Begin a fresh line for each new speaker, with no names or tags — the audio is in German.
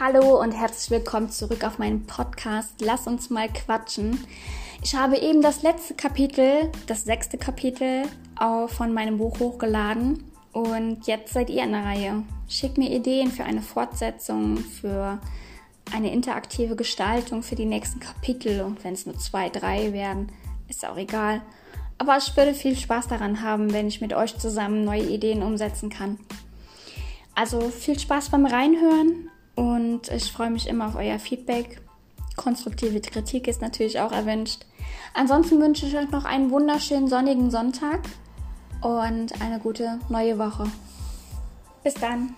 Hallo und herzlich willkommen zurück auf meinen Podcast Lass uns mal quatschen. Ich habe eben das letzte Kapitel, das sechste Kapitel von meinem Buch hochgeladen und jetzt seid ihr in der Reihe. Schickt mir Ideen für eine Fortsetzung, für eine interaktive Gestaltung für die nächsten Kapitel und wenn es nur zwei, drei werden, ist auch egal. Aber ich würde viel Spaß daran haben, wenn ich mit euch zusammen neue Ideen umsetzen kann. Also viel Spaß beim Reinhören und ich freue mich immer auf euer Feedback. Konstruktive Kritik ist natürlich auch erwünscht. Ansonsten wünsche ich euch noch einen wunderschönen sonnigen Sonntag und eine gute neue Woche. Bis dann.